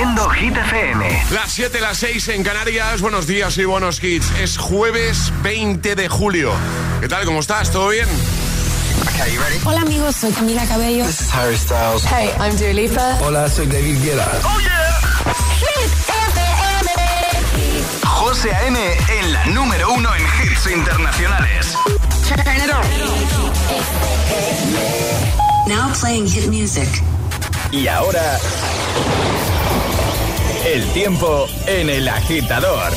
Haciendo Hit FM. Las 7, las 6 en Canarias. Buenos días y buenos hits. Es jueves 20 de julio. ¿Qué tal? ¿Cómo estás? ¿Todo bien? Okay, you ready? Hola amigos, soy Camila Cabello. This is Harry Styles. Hey, I'm Dua Lipa. Hola, soy David Guetta. Oh yeah. Hit FM. José A.M. en la número uno en hits internacionales. Turn it on. Now playing hit music. Y ahora el tiempo en el agitador.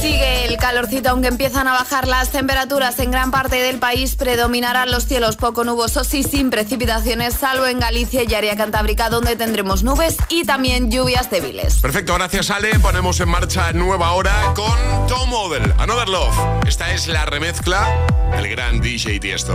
Sigue el calorcito, aunque empiezan a bajar las temperaturas en gran parte del país, predominarán los cielos poco nubosos y sin precipitaciones, salvo en Galicia y área cantábrica, donde tendremos nubes y también lluvias débiles. Perfecto, gracias Ale. Ponemos en marcha nueva hora con Tom Model, Another Love. Esta es la remezcla del gran DJ Tiesto.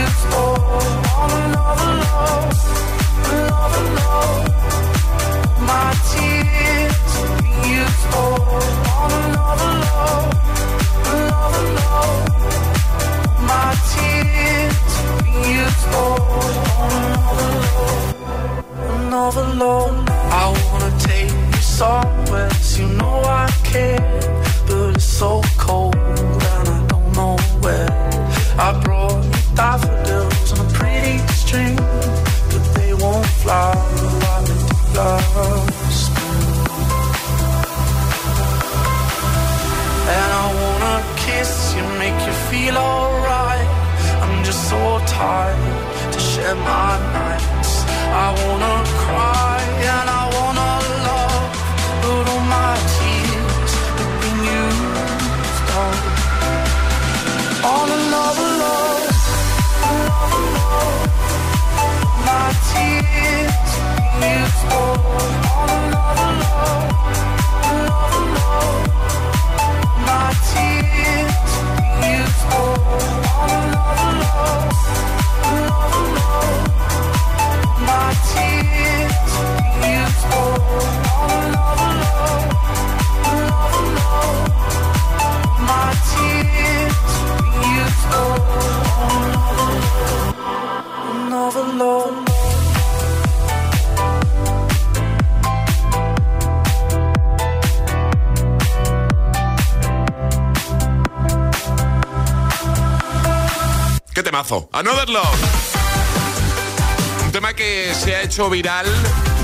hecho viral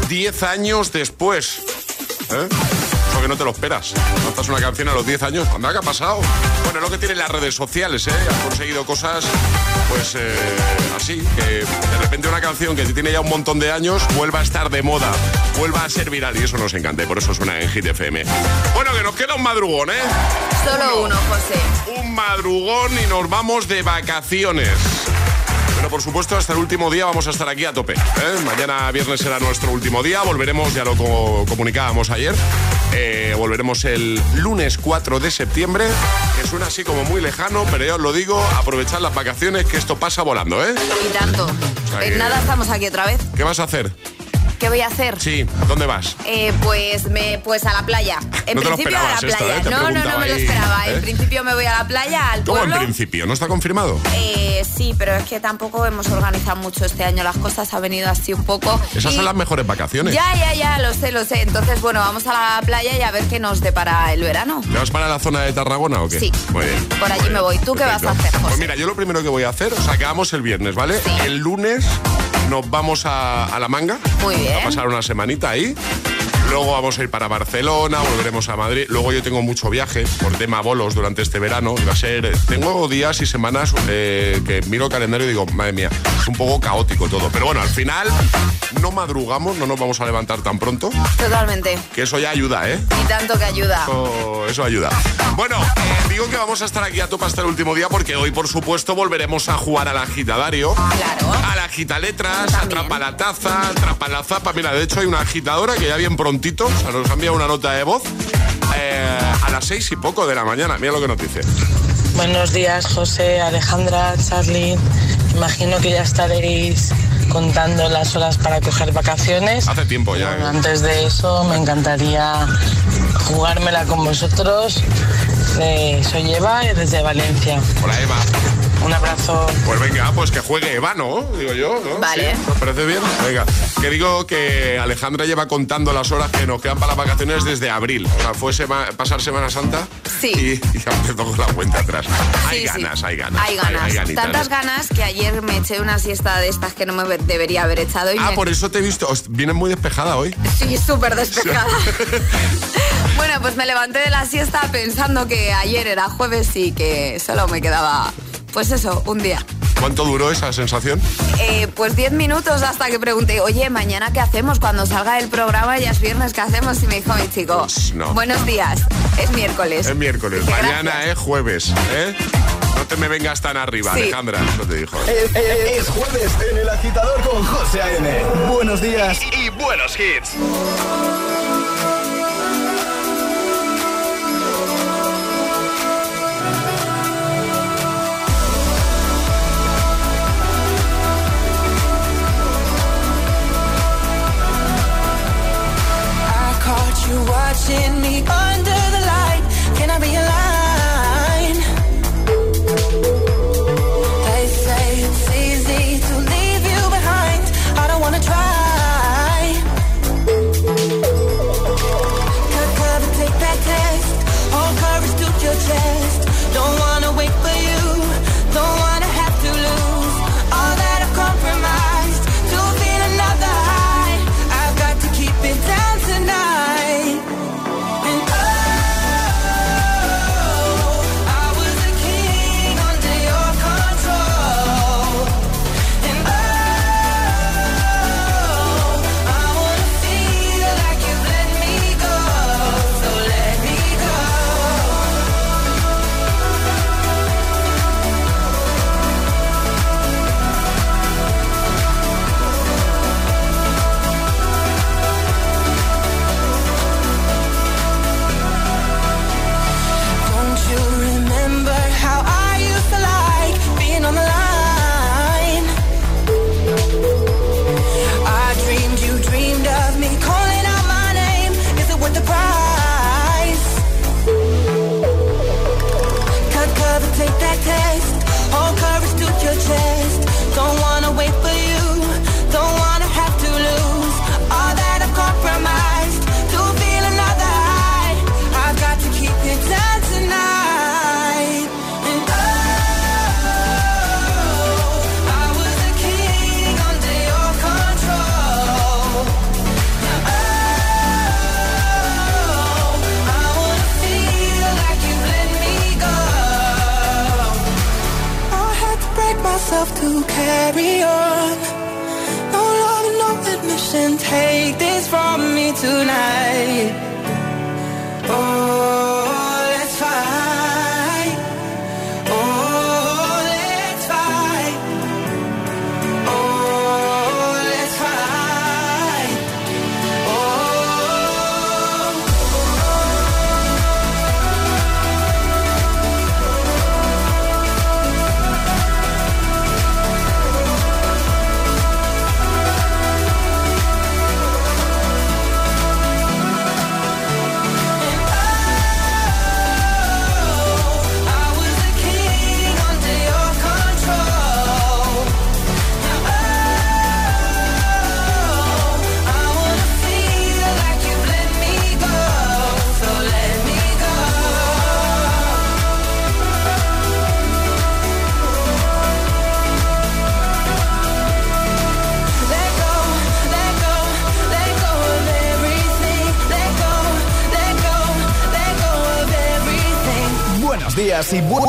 10 años después. ¿Eh? Eso que no te lo esperas. Lanzas una canción a los 10 años. ¿Cuándo ha pasado? Bueno, lo que tienen las redes sociales, ¿eh? Han conseguido cosas, pues eh, así, que de repente una canción que tiene ya un montón de años vuelva a estar de moda, vuelva a ser viral y eso nos encanta y por eso suena en Hit FM. Bueno, que nos queda un madrugón, ¿eh? Solo uno José. Un madrugón y nos vamos de vacaciones. Pero por supuesto, hasta el último día vamos a estar aquí a tope. ¿eh? Mañana viernes será nuestro último día. Volveremos, ya lo comunicábamos ayer. Eh, volveremos el lunes 4 de septiembre, que suena así como muy lejano, pero ya os lo digo, aprovechad las vacaciones, que esto pasa volando, ¿eh? Y tanto. en nada estamos aquí otra vez. ¿Qué vas a hacer? ¿Qué voy a hacer? Sí, ¿dónde vas? Eh, pues me, pues a la playa. En principio a la playa. no, no, no me lo esperaba. En ¿eh? principio me voy a la playa, al pueblo. ¿Cómo en principio? ¿No está confirmado? Eh, sí, pero es que tampoco hemos organizado mucho este año. Las cosas han venido así un poco. Esas son las mejores vacaciones. Ya, ya, ya, lo sé, lo sé. Entonces, bueno, vamos a la playa y a ver qué nos depara el verano. ¿Te vas para la zona de Tarragona o qué? Sí. Muy bien. Por allí me voy. ¿Tú qué vas a hacer, José? Pues mira, yo lo primero que voy a hacer, o sea, quedamos el viernes, ¿vale? Sí. El lunes nos vamos a, la manga. Muy bien. A pasar una semanita ahí. Luego vamos a ir para Barcelona, volveremos a Madrid. Luego yo tengo mucho viaje por tema bolos durante este verano. va a ser. Tengo días y semanas eh, que miro el calendario y digo, madre mía, es un poco caótico todo. Pero bueno, al final no madrugamos, no nos vamos a levantar tan pronto. Totalmente. Que eso ya ayuda, ¿eh? Y tanto que ayuda. Eso, ayuda. Bueno, eh, digo que vamos a estar aquí a tope hasta el último día porque hoy, por supuesto, volveremos a jugar a la agitadario. Claro. A la agita letras, atrapa la taza, atrapa la zapa. Mira, de hecho hay una agitadora que ya bien prontito, o sea, nos ha enviado una nota de voz eh, a las seis y poco de la mañana. Mira lo que nos dice. Buenos días, José, Alejandra, Charlie. Imagino que ya estaréis contando las horas para coger vacaciones. Hace tiempo ya. ¿eh? antes de eso, me encantaría jugármela con vosotros. soy Eva desde Valencia. Hola, Eva. Un abrazo. Pues venga, pues que juegue Eva, ¿no? Digo yo, ¿no? Vale. ¿Me parece bien? Venga. Que digo que Alejandra lleva contando las horas que nos quedan para las vacaciones desde abril. O sea, fue pasar Semana Santa. Sí. Y, ya empezó con la cuenta atrás. Hay ganas, hay ganas. Hay ganas. Tantas ganas que ayer me eché una siesta de estas que no me debería haber echado. ah, por eso te he visto. Vienes muy despejada hoy. Sí, súper despejada. bueno, pues me levanté de la siesta pensando que ayer era jueves y que solo me quedaba pues eso, un día. ¿Cuánto duró esa sensación? Eh, pues 10 minutos hasta que pregunté, oye, mañana qué hacemos cuando salga el programa, ya es viernes, ¿qué hacemos? Y me dijo mi chico, pues buenos días, es miércoles. Es miércoles, mañana es jueves, ¿eh? No te me vengas tan arriba, Alejandra, eso te dijo. Es, jueves en el agitador con José A.N. Buenos días y buenos hits. Watching me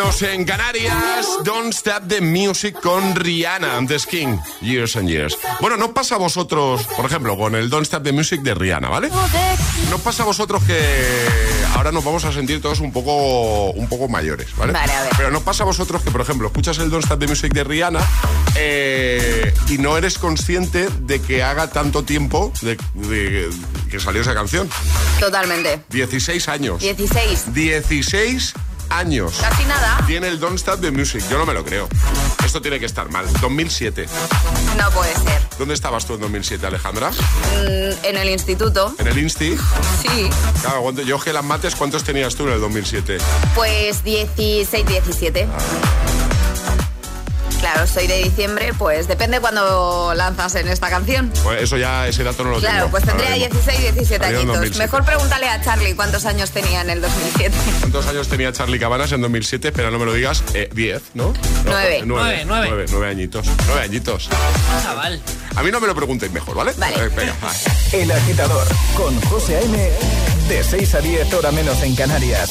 En Canarias. Don't Stop the Music con Rihanna, The Skin, Years and Years. Bueno, no pasa a vosotros, por ejemplo, con el Don't Stop the Music de Rihanna, ¿vale? No pasa a vosotros que ahora nos vamos a sentir todos un poco, un poco mayores, ¿vale? Vale, a ver. Pero no pasa a vosotros que, por ejemplo, escuchas el Don't Stop the Music de Rihanna eh, y no eres consciente de que haga tanto tiempo de, que salió esa canción. Totalmente. 16 años. 16. 16 años. Casi nada. Tiene el Don't Stop the Music. Yo no me lo creo. Esto tiene que estar mal. 2007. No puede ser. ¿Dónde estabas tú en 2007, Alejandra? Mm, en el instituto. ¿En el Insti? Sí. Claro, yo que las mates, ¿cuántos tenías tú en el 2007? Pues 16, 17. Claro, soy de diciembre, pues depende cuando lanzas en esta canción. Pues eso ya, ese dato no lo tengo. Claro, pues tendría 16, 17 añitos. Mejor pregúntale a Charlie cuántos años tenía en el 2007. ¿Cuántos años tenía Charlie Cabanas en 2007? Espera, no me lo digas. 10, eh, ¿no? 9. 9, 9. 9 añitos. 9 añitos. Chaval. A mí no me lo preguntéis mejor, ¿vale? Vale. Eh, venga, El agitador con José A.M. De 6 a 10 hora menos en Canarias.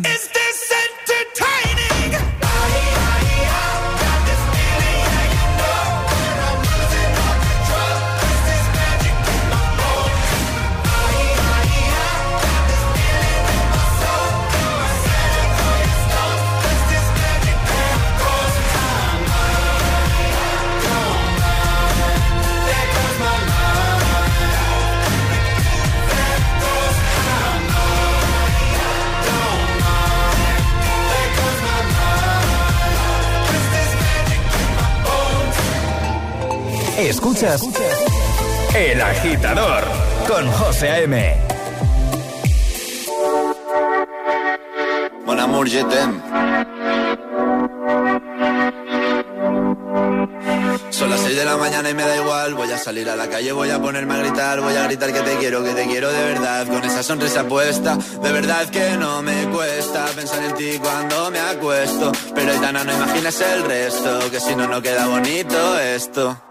El Agitador con José A.M. Mon amour, je Son las 6 de la mañana y me da igual. Voy a salir a la calle, voy a ponerme a gritar. Voy a gritar que te quiero, que te quiero de verdad. Con esa sonrisa puesta, de verdad que no me cuesta pensar en ti cuando me acuesto. Pero Aitana, no imaginas el resto, que si no, no queda bonito esto.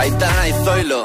Aitana y Zoilo.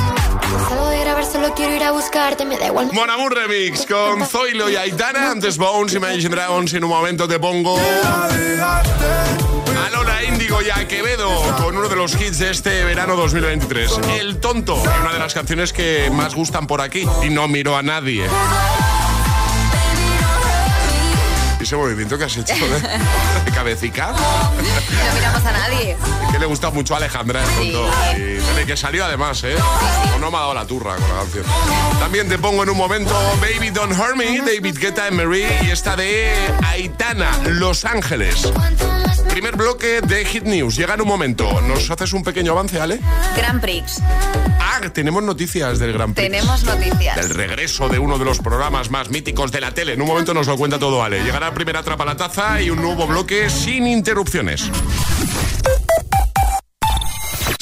Salgo de grabar, solo quiero ir a buscarte, me da igual. Mon Amour Remix con Zoilo y Aitana, antes Bones, Imagine Dragons. En un momento te pongo a Lola Índigo y a Quevedo con uno de los hits de este verano 2023. El Tonto, una de las canciones que más gustan por aquí. Y no miro a nadie. Ese movimiento que has hecho de, de cabecica. No miramos a nadie. que le gusta mucho a Alejandra el Sí. Y que salió además, ¿eh? O no me ha dado la turra con la canción. También te pongo en un momento Baby Don't Hurt Me, David Guetta and Marie y esta de Aitana, Los Ángeles. Primer bloque de Hit News. Llega en un momento. ¿Nos haces un pequeño avance, Ale? Grand Prix. Ah, tenemos noticias del Gran Prix. Tenemos noticias. Del regreso de uno de los programas más míticos de la tele. En un momento nos lo cuenta todo Ale. Llegará primera trapa la taza y un nuevo bloque sin interrupciones.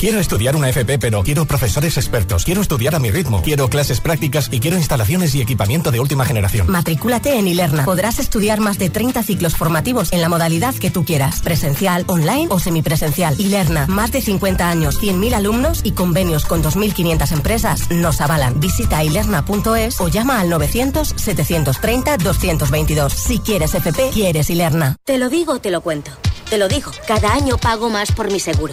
Quiero estudiar una FP, pero quiero profesores expertos. Quiero estudiar a mi ritmo. Quiero clases prácticas y quiero instalaciones y equipamiento de última generación. Matricúlate en Ilerna. Podrás estudiar más de 30 ciclos formativos en la modalidad que tú quieras. Presencial, online o semipresencial. Ilerna, más de 50 años, 100.000 alumnos y convenios con 2.500 empresas nos avalan. Visita ilerna.es o llama al 900-730-222. Si quieres FP, quieres Ilerna. Te lo digo, te lo cuento. Te lo digo, cada año pago más por mi seguro.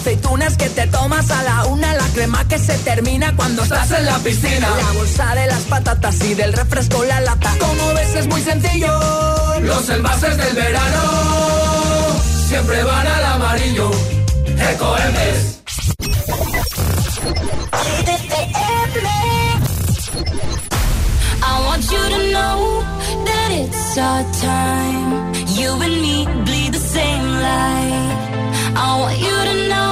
Aceitunas que te tomas a la una, la crema que se termina cuando estás en la piscina. La bolsa de las patatas y del refresco la lata. Como ves es muy sencillo. Los envases del verano siempre van al amarillo. Ecoembes. I want you to know that it's our time. You and me bleed the same light. I want you to know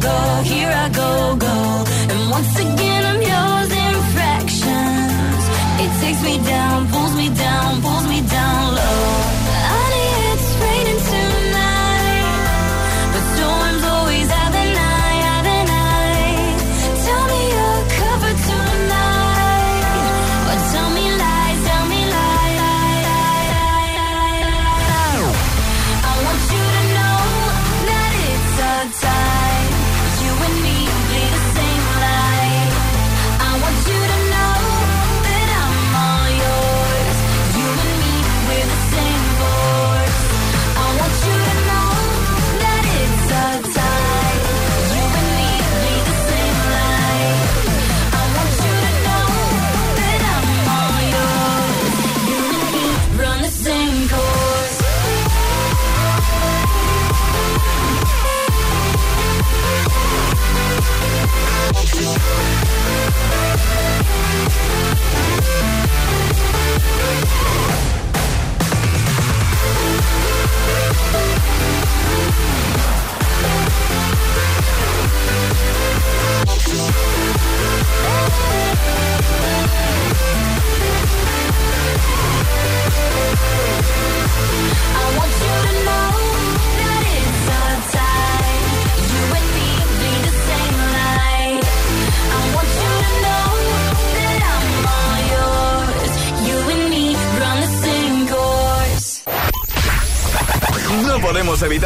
go, here I go, go. And once again I'm yours in fractions. It takes me down,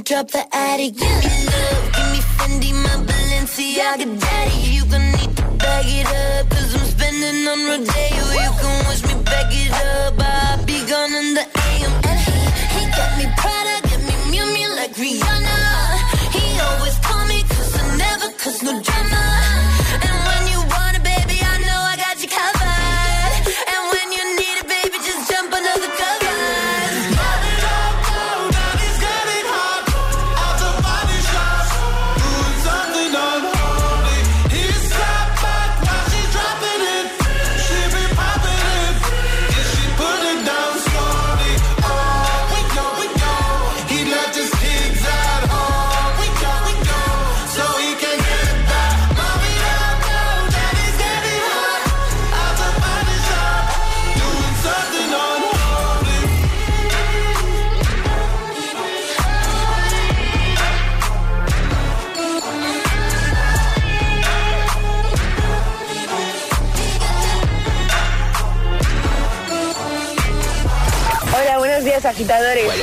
You wanna drop the attic. Give me love, give me Fendi, my Balenciaga daddy. You gonna need to bag it up, cause I'm spending on Rodeo. You can wish me back it up,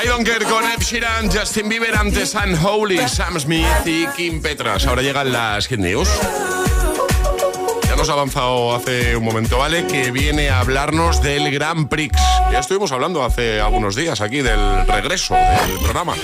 I don't care con Ed Sheeran, Justin Bieber, antes Unholy, Sam Smith y Kim Petras. Ahora llegan las Hit News. Ya nos ha avanzado hace un momento, ¿vale? Que viene a hablarnos del Grand Prix. Ya estuvimos hablando hace algunos días aquí del regreso del programa.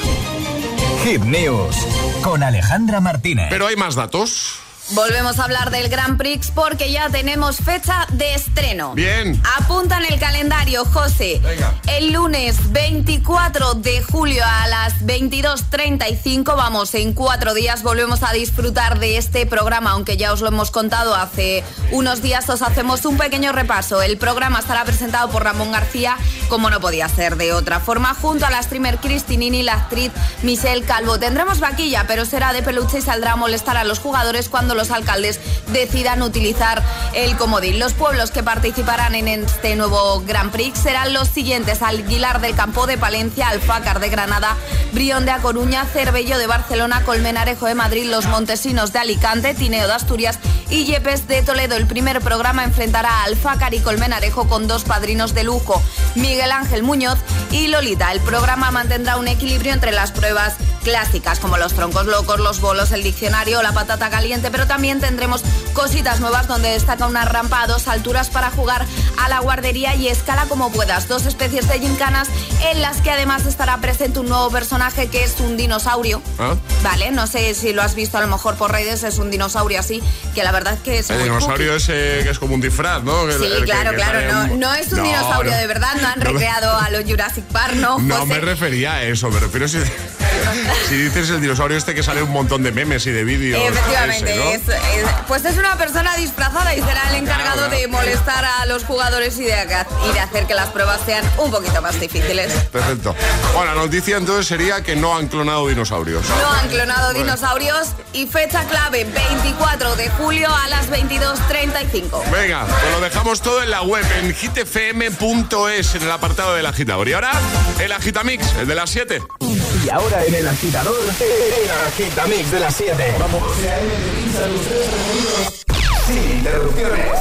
Hit News con Alejandra Martínez. Pero hay más datos. Volvemos a hablar del Grand Prix porque ya tenemos fecha de estreno. Bien. Apunta en el calendario, José. Venga. El lunes 24 de julio a las 22.35, vamos, en cuatro días volvemos a disfrutar de este programa, aunque ya os lo hemos contado hace unos días, os hacemos un pequeño repaso. El programa estará presentado por Ramón García, como no podía ser de otra forma, junto a la streamer Cristinini y la actriz Michelle Calvo. Tendremos vaquilla, pero será de peluche y saldrá a molestar a los jugadores cuando los alcaldes decidan utilizar el comodín. Los pueblos que participarán en este nuevo Grand Prix serán los siguientes: Aguilar del Campo de Palencia, Alfácar de Granada, Brión de A Coruña, Cervello de Barcelona, Colmenarejo de Madrid, Los Montesinos de Alicante, Tineo de Asturias y Yepes de Toledo. El primer programa enfrentará a Alfácar y Colmenarejo con dos padrinos de lujo, Miguel Ángel Muñoz y Lolita. El programa mantendrá un equilibrio entre las pruebas clásicas como los troncos locos, los bolos, el diccionario, la patata caliente, pero también tendremos cositas nuevas donde destaca una rampa a dos alturas para jugar a la guardería y escala como puedas. Dos especies de gincanas en las que además estará presente un nuevo personaje que es un dinosaurio. ¿Ah? Vale, no sé si lo has visto a lo mejor por redes, es un dinosaurio así, que la verdad es que es El muy dinosaurio ese que es como un disfraz, ¿no? Sí, el claro, que claro, no, un- no es un No, dinosaurio no. de verdad, no han recreado a los Jurassic Park, no, No José. me refería a eso, me refiero si, si dices el dinosaurio este que sale un montón de memes y de vídeos. Efectivamente. Es- es- pues es una persona disfrazada y será el encargado de molestar a los jugadores y de, y de hacer que las pruebas sean un poquito más difíciles. Perfecto. Bueno, la noticia entonces sería que no han clonado dinosaurios. No han clonado Bueno. dinosaurios y fecha clave 24 de julio a las 22.35. Venga, pues lo dejamos todo en la web, en hitfm.es, en el apartado del agitador. Y ahora, el agitamix, el de las 7. Y ahora en el agitador, el agitamix de las 7. Vamos. Sin interrupciones.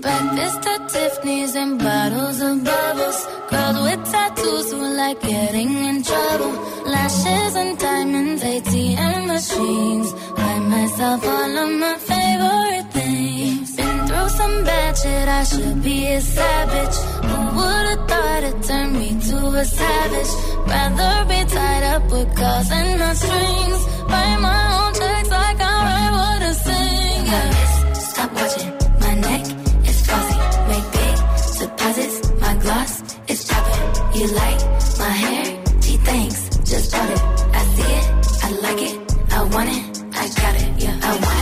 Breakfast at Tiffany's and bottles of bubbles. Girls with tattoos who like getting in trouble. Lashes and diamonds, ATM machines. Buy myself all of my favorite some bad shit, I should be a savage. Who would've thought it turned me to a savage? Rather be tied up with calls and not strings. Write my own checks like I write what I sing. Yeah. Stop watching my neck is glossy. Make big deposits. My gloss is chopping. You like my hair? Gee, thanks. Just bought it. I see it. I like it. I want it. I got it. Yeah. I want it.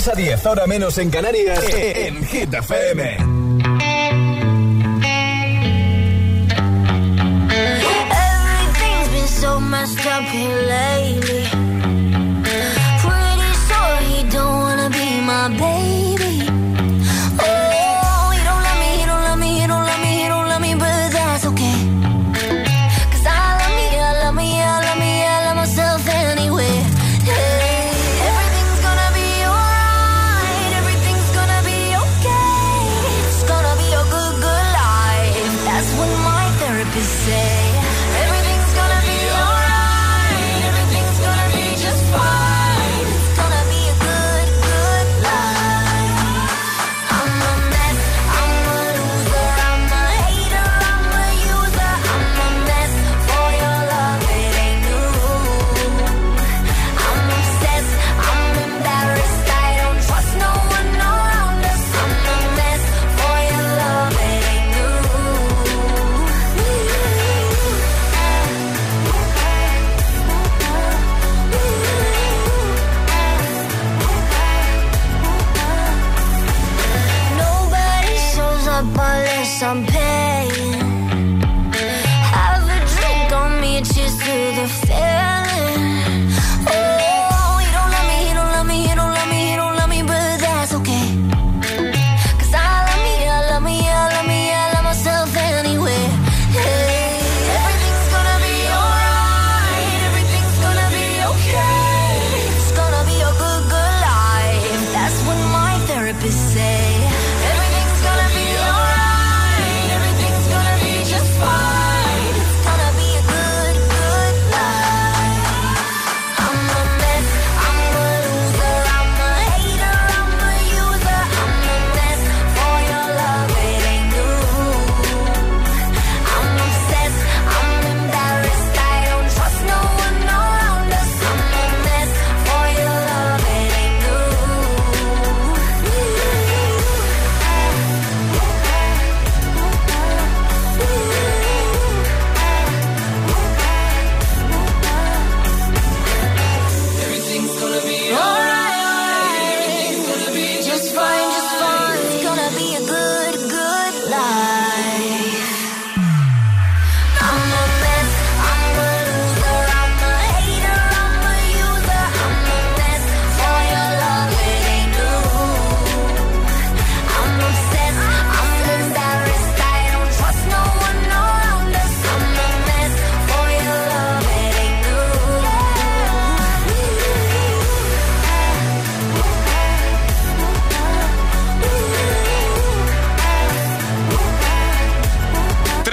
6 a 10, ahora menos en Canarias, e-, en Hit FM.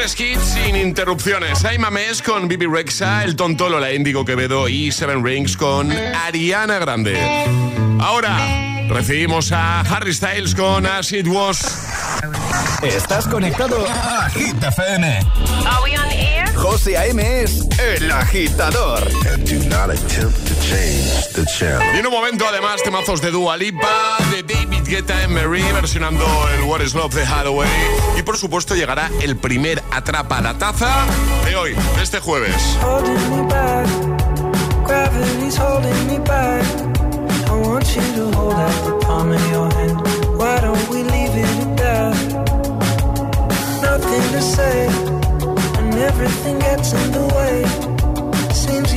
Grandes hits sin interrupciones. Hay Mamés con Bibi Rexa, El Tontolo, la Índigo Quevedo y Seven Rings con Ariana Grande. Ahora recibimos a Harry Styles con As It Was. Estás conectado a Hit FM. Are we on air? José A.M. es el agitador. And do not. Y en un momento, además, temazos de Dua Lipa, de David Guetta en versionando el What is Love de Y por supuesto llegará el primer Atrapa la Taza de hoy, este jueves.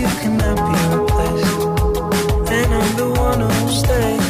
You cannot be replaced, and the one.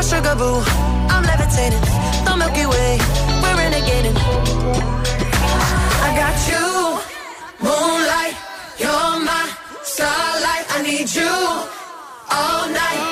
my sugar boo. I'm levitating, the Milky Way. We're renegading. I got you, moonlight. You're my starlight. I need you all night.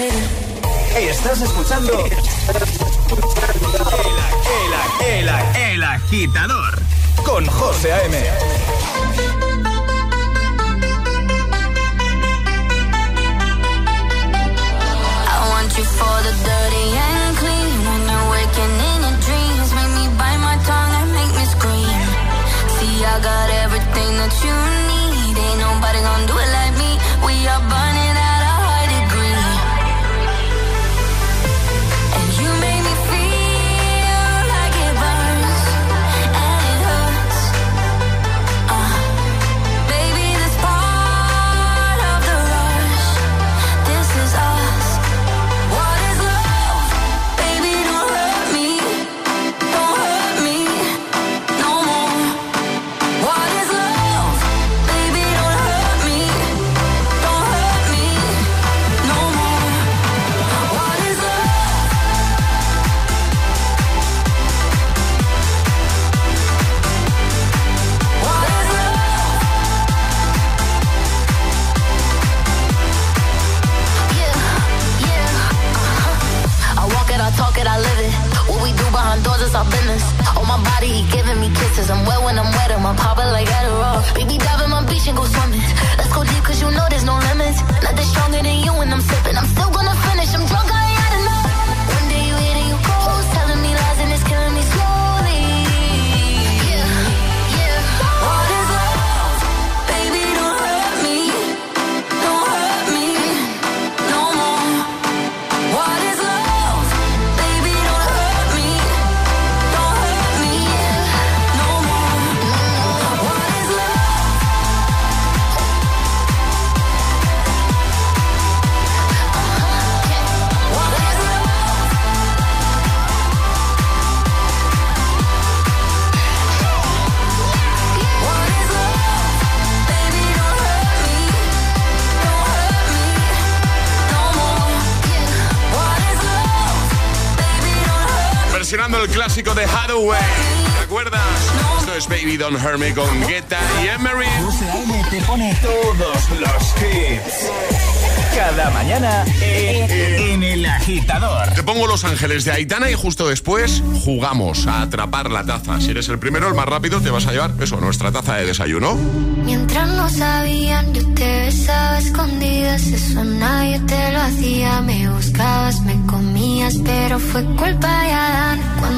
Hey, estás escuchando. el, el, el, el agitador. Con José A.M. you for the dirty and clean. When you're waking in your dreams, make me bite my tongue and make me scream. See, I got everything that you need. Don't Hurt Me con Guetta y Emery. Te pone todos los hits. Cada mañana en El Agitador. Te pongo Los Ángeles de Aitana y justo después jugamos a atrapar la taza. Si eres el primero, el más rápido, te vas a llevar eso, nuestra taza de desayuno. Mientras no sabían, yo te besaba escondidas. Eso nadie te lo hacía. Me buscabas, me comías, pero fue culpa de Adán. Cuando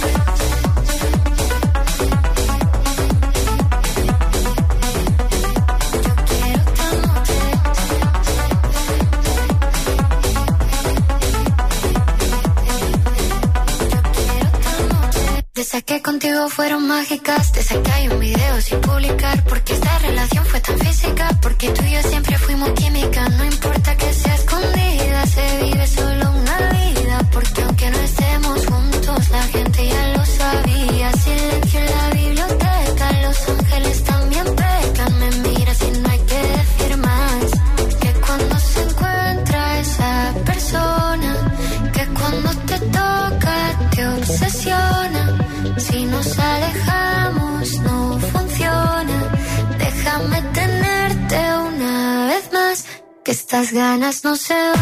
fueron mágicas. Te saqué hay un video sin publicar. Porque esta relación fue tan física. Porque tú y yo siempre fuimos química. No importa que estas ganas no se van.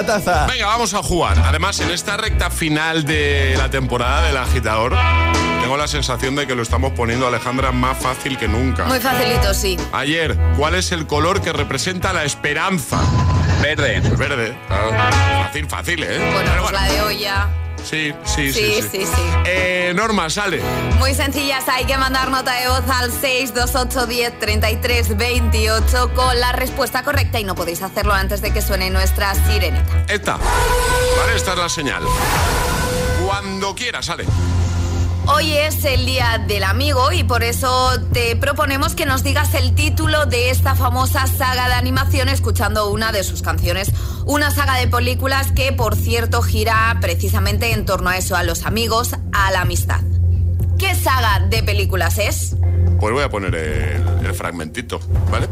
La Taza. Venga, vamos a jugar. Además, en esta recta final de la temporada del agitador, tengo la sensación de que lo estamos poniendo, Alejandra, más fácil que nunca. Muy facilito, sí. Ayer, ¿cuál es el color que representa la esperanza? Verde. Verde. claro. Fácil, fácil, ¿eh? Bueno, pues la de hoy ya. Sí, sí, sí. Sí, sí, sí. Eh, Norma, sale. Muy sencillas, hay que mandar nota de voz al 628 10 33 28 con la respuesta correcta y no podéis hacerlo antes de que suene nuestra sirenita. Esta. Vale, esta es la señal. Cuando quieras, sale. Hoy es el día del amigo y por eso te proponemos que nos digas el título de esta famosa saga de animación escuchando una de sus canciones. Una saga de películas que, por cierto, gira precisamente en torno a eso, a los amigos, a la amistad. ¿Qué saga de películas es? Pues voy a poner el, el fragmentito, ¿vale?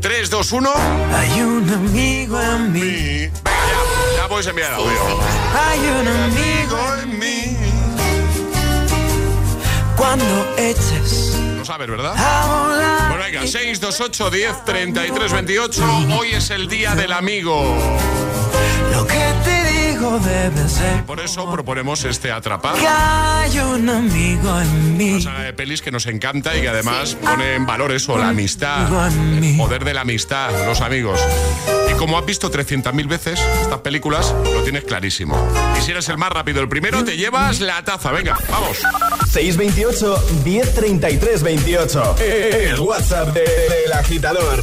3, 2, 1. Hay un amigo en mí. Venga, ya, ya podéis enviar audio. Hay un amigo en mí. Cuando eches Lo sabes, ¿verdad? Bueno, venga, 6, 2, 8, 10, 33, 28. Hoy es el día del amigo. Lo que te digo debe ser. Por eso proponemos este atrapar. En mí. Una saga de pelis que nos encanta y que además pone en valor eso, la amistad, el poder de la amistad, los amigos. Y como has visto 300.000 veces estas películas, lo tienes clarísimo. Y si eres el más rápido, el primero, te llevas la taza. Venga, vamos. 628 1033 28. El WhatsApp de- del agitador.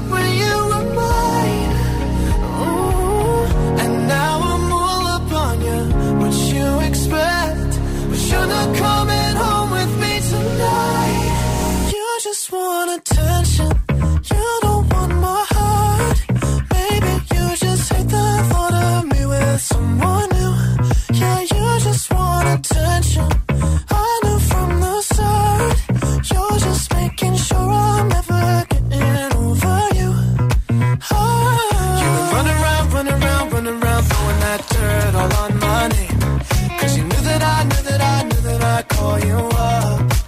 just want attention. You don't want my heart. Maybe you just hate the thought of me with someone new. Yeah, you just want attention. I knew from the start. You're just making sure I'm never getting over you. Oh. You run around, run around, run around, throwing that dirt all on my name. Cause you knew that I, knew that I, knew that I'd call you up.